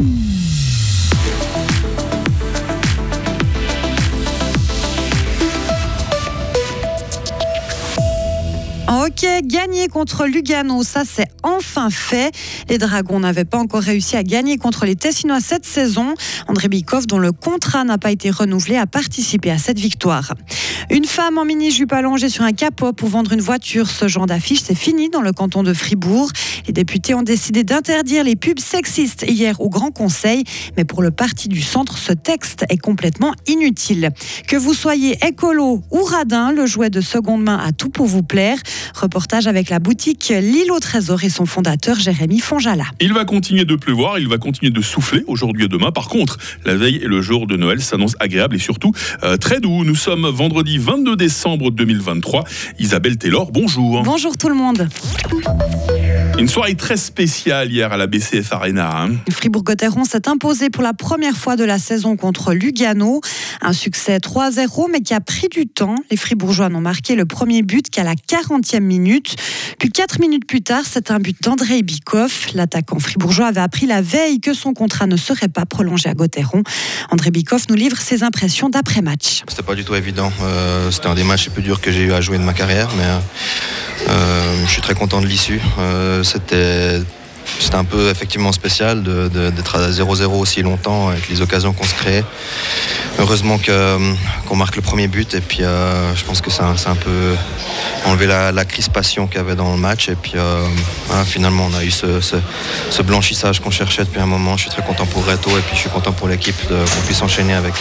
Ok, gagner contre Lugano, ça c'est enfin fait. Les Dragons n'avaient pas encore réussi à gagner contre les Tessinois cette saison. André Bikov, dont le contrat n'a pas été renouvelé, a participé à cette victoire. Une femme en mini-jupe allongée sur un capot pour vendre une voiture. Ce genre d'affiche, c'est fini dans le canton de Fribourg. Les députés ont décidé d'interdire les pubs sexistes hier au Grand Conseil. Mais pour le parti du centre, ce texte est complètement inutile. Que vous soyez écolo ou radin, le jouet de seconde main a tout pour vous plaire. Reportage avec la boutique au trésor son fondateur Jérémy Fonjala. Il va continuer de pleuvoir, il va continuer de souffler aujourd'hui et demain. Par contre, la veille et le jour de Noël s'annoncent agréables et surtout euh, très doux. Nous sommes vendredi 22 décembre 2023. Isabelle Taylor, bonjour. Bonjour tout le monde. Une soirée très spéciale hier à la BCF Arena. Hein. Fribourg-Gotteron s'est imposé pour la première fois de la saison contre Lugano. Un succès 3-0, mais qui a pris du temps. Les Fribourgeois n'ont marqué le premier but qu'à la 40e minute. Puis 4 minutes plus tard, c'est un but d'André Bikoff. L'attaquant fribourgeois avait appris la veille que son contrat ne serait pas prolongé à Gotteron. André Bikoff nous livre ses impressions d'après-match. C'était pas du tout évident. Euh, c'était un des matchs les plus durs que j'ai eu à jouer de ma carrière, mais euh, je suis très content de l'issue. Euh, c'était c'était un peu effectivement spécial d'être à 0-0 aussi longtemps avec les occasions qu'on se crée. Heureusement qu'on marque le premier but et puis euh, je pense que ça, a un peu enlevé la, crispation qu'il y avait dans le match et puis euh, finalement on a eu ce, blanchissage qu'on cherchait depuis un moment. Je suis très content pour Reto et puis je suis content pour l'équipe qu'on puisse enchaîner avec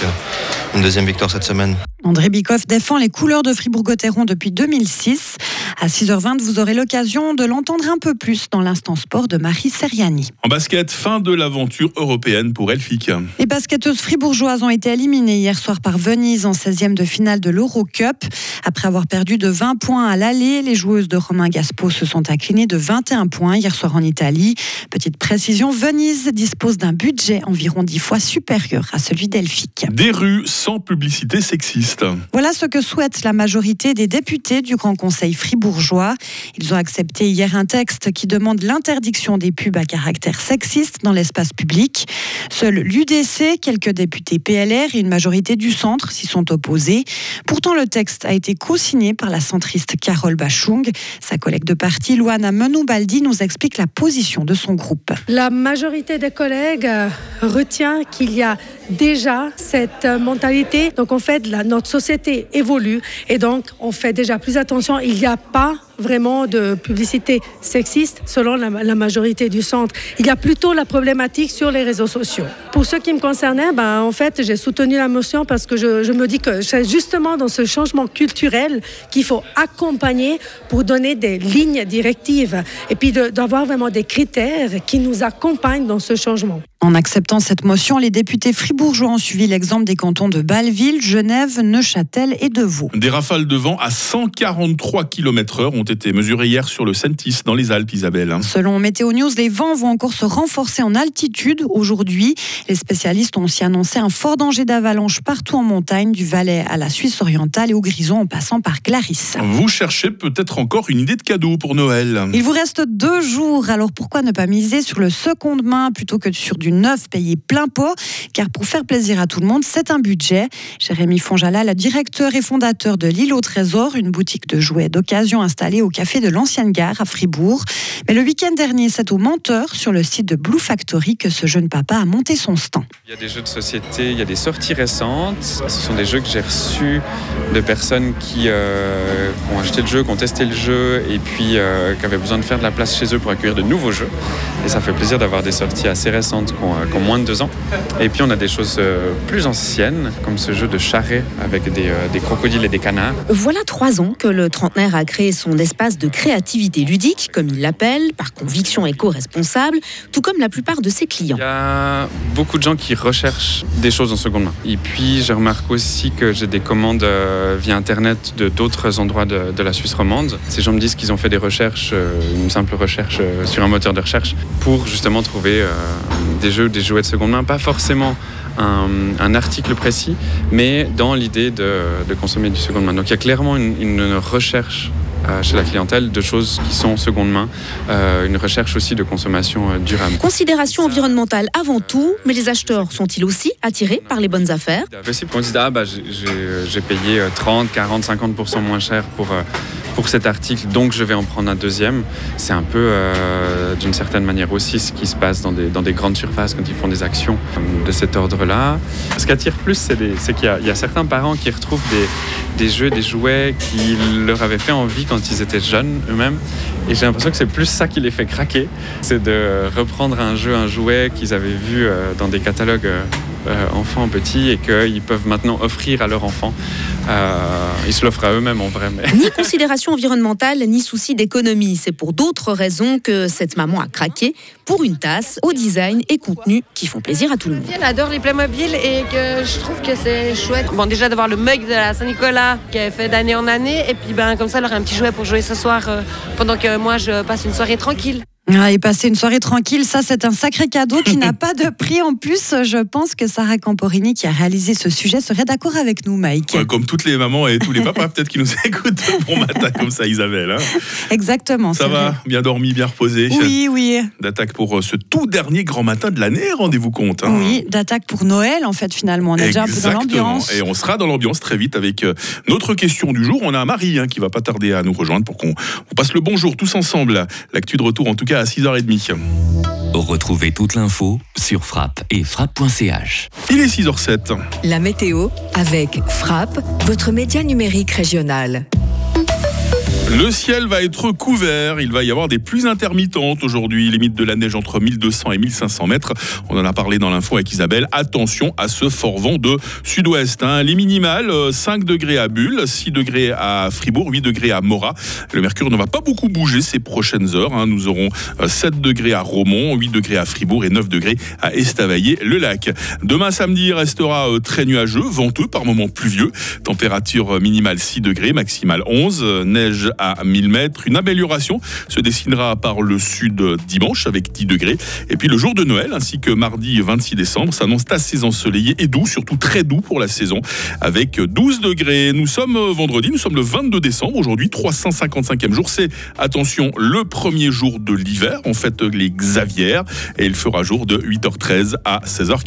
une deuxième victoire cette semaine. André Bikoff défend les couleurs de Fribourg-Gotteron depuis 2006. À 6h20, vous aurez l'occasion de l'entendre un peu plus dans l'instant sport de Marie Seriani. En basket, fin de l'aventure européenne pour Elfic. Les basketteuses fribourgeoises ont été éliminées hier soir par Venise en 16e de finale de l'Eurocup. Après avoir perdu de 20 points à l'aller, les joueuses de Romain Gaspo se sont inclinées de 21 points hier soir en Italie. Petite précision, Venise dispose d'un budget environ 10 fois supérieur à celui d'Elfic. Des rues sans publicité sexiste. Voilà ce que souhaite la majorité des députés du Grand Conseil fribourgeois. Ils ont accepté hier un texte qui demande l'interdiction des pubs à caractère sexiste dans l'espace public. Seul l'UDC, quelques députés PLR et une majorité du centre s'y sont opposés. Pourtant, le texte a été co-signé par la centriste Carole Bachung. Sa collègue de parti, Luana Menoubaldi, nous explique la position de son groupe. La majorité des collègues euh, retient qu'il y a déjà cette euh, mentalité. Donc en fait, la, notre société évolue et donc on fait déjà plus attention. Il n'y a pas vraiment de publicité sexiste selon la, majorité du centre. Il y a plutôt la problématique sur les réseaux sociaux. Pour ce qui me concernait, ben, en fait, j'ai soutenu la motion parce que je, je me dis que c'est justement dans ce changement culturel qu'il faut accompagner pour donner des lignes directives et puis d'avoir vraiment des critères qui nous accompagnent dans ce changement. En acceptant cette motion, les députés fribourgeois ont suivi l'exemple des cantons de Bâle-Ville, Genève, Neuchâtel et de Vaud. Des rafales de vent à 143 km/h ont été mesurées hier sur le Sentis, dans les Alpes, Isabelle. Selon Météo News, les vents vont encore se renforcer en altitude aujourd'hui. Les spécialistes ont aussi annoncé un fort danger d'avalanche partout en montagne, du Valais à la Suisse orientale et au Grison en passant par Clarisse. Vous cherchez peut-être encore une idée de cadeau pour Noël. Il vous reste deux jours, alors pourquoi ne pas miser sur le seconde main plutôt que sur du neuf payé plein pot, car pour faire plaisir à tout le monde, c'est un budget. Jérémy Fonjala, le directeur et fondateur de l'île au Trésor, une boutique de jouets d'occasion installée au café de l'Ancienne Gare à Fribourg. Mais le week-end dernier, c'est au Menteur, sur le site de Blue Factory, que ce jeune papa a monté son stand. Il y a des jeux de société, il y a des sorties récentes. Ce sont des jeux que j'ai reçus de personnes qui, euh, ont acheté le jeu, qui ont testé le jeu et puis euh, qui avaient besoin de faire de la place chez eux pour accueillir de nouveaux jeux. Et ça fait plaisir d'avoir des sorties assez récentes euh, qui ont, moins de deux ans. Et puis on a des choses euh, plus anciennes, comme ce jeu de charret avec euh, des, crocodiles et des canards. Voilà trois ans que le trentenaire a créé son espace de créativité ludique, comme il l'appelle, par conviction éco-responsable, tout comme la plupart de ses clients. Il y a beaucoup de gens qui recherchent des choses en seconde main. Et puis je remarque aussi que j'ai des commandes via Internet de d'autres endroits de, de, la Suisse romande. Ces gens me disent qu'ils ont fait des recherches, une simple recherche sur un moteur de recherche, pour justement trouver des jeux, des jouets de seconde main, pas forcément un, article précis, mais dans l'idée de, consommer du seconde main. Donc il y a clairement une, recherche chez la clientèle de choses qui sont seconde main, une recherche aussi de consommation durable. Considération environnementale avant tout, mais les acheteurs sont-ils aussi attirés par les bonnes affaires? Possible qu'on dise ah bah j'ai payé 30, 40, 50% moins cher pour pour cet article, donc je vais en prendre un deuxième. C'est un peu, euh, d'une certaine manière aussi, ce qui se passe dans des, dans des, grandes surfaces quand ils font des actions de cet ordre-là. Ce qui attire plus, c'est qu'il y, y, a certains parents qui retrouvent des, des, jeux, des jouets qui leur avaient fait envie quand ils étaient jeunes eux-mêmes. Et j'ai l'impression que c'est plus ça qui les fait craquer. C'est de reprendre un jeu, un jouet qu'ils avaient vu euh, dans des catalogues euh, euh, enfants petits et qu'ils peuvent maintenant offrir à leurs enfants. Euh, ils se l'offrent à eux-mêmes en vrai. Mais... Ni considération environnementale, ni souci d'économie. C'est pour d'autres raisons que cette maman a craqué pour une tasse au design et contenu qui font plaisir à tout le monde. Elle adore les Playmobil et que je trouve que c'est chouette. Bon, déjà d'avoir le mug de la Saint-Nicolas qui est fait d'année en année et puis ben, comme ça, elle aurait un petit jouet pour jouer ce soir euh, pendant que moi je passe une soirée tranquille. Ah, et passer une soirée tranquille, ça c'est un sacré cadeau qui n'a pas de prix en plus. Je pense que Sarah Camporini qui a réalisé ce sujet serait d'accord avec nous, Mike. comme toutes les mamans et tous les papas peut-être qui nous écoutent bon matin comme ça, Isabelle. Hein. Exactement. Ça va, bien dormi, bien reposé. Oui, oui. D'attaque pour euh, ce tout dernier grand matin de l'année, rendez-vous compte. Hein. Oui, d'attaque pour Noël en fait finalement. On est déjà un peu dans l'ambiance. Et on sera dans l'ambiance très vite avec euh, notre question du jour. On a Marie hein, qui va pas tarder à nous rejoindre pour qu'on passe le bonjour tous ensemble. L'actu de retour en tout cas à 6h30. Retrouvez toute l'info sur frappe et frappe.ch. Il est 6h07. La météo avec Frappe, votre média numérique régional. Le ciel va être couvert, il va y avoir des pluies intermittentes aujourd'hui, limite de la neige entre 1200 et 1500 mètres. On en a parlé dans l'info avec Isabelle. Attention à ce fort vent de sud-ouest. Hein. Les minimales, 5 euh, degrés à Bulle, 6 degrés à Fribourg, 8 degrés à Morat. Le mercure ne va pas beaucoup bouger ces prochaines heures. Hein. Nous aurons 7 euh, degrés à Romont, 8 degrés à Fribourg et 9 degrés à Estavayer-le-Lac. Demain samedi restera euh, très nuageux, venteux, par moments pluvieux. Température minimale 6 degrés, maximale 11. Neige à 1000 mètres. Une amélioration se dessinera par le sud dimanche avec 10 degrés. Et puis le jour de Noël ainsi que mardi 26 décembre s'annonce assez ensoleillé et doux, surtout très doux pour la saison avec 12 degrés. Nous sommes vendredi, nous sommes le 22 décembre aujourd'hui, 355e jour. C'est, attention, le premier jour de l'hiver, en fait les Xavières et il fera jour de 8h13 à 16h40.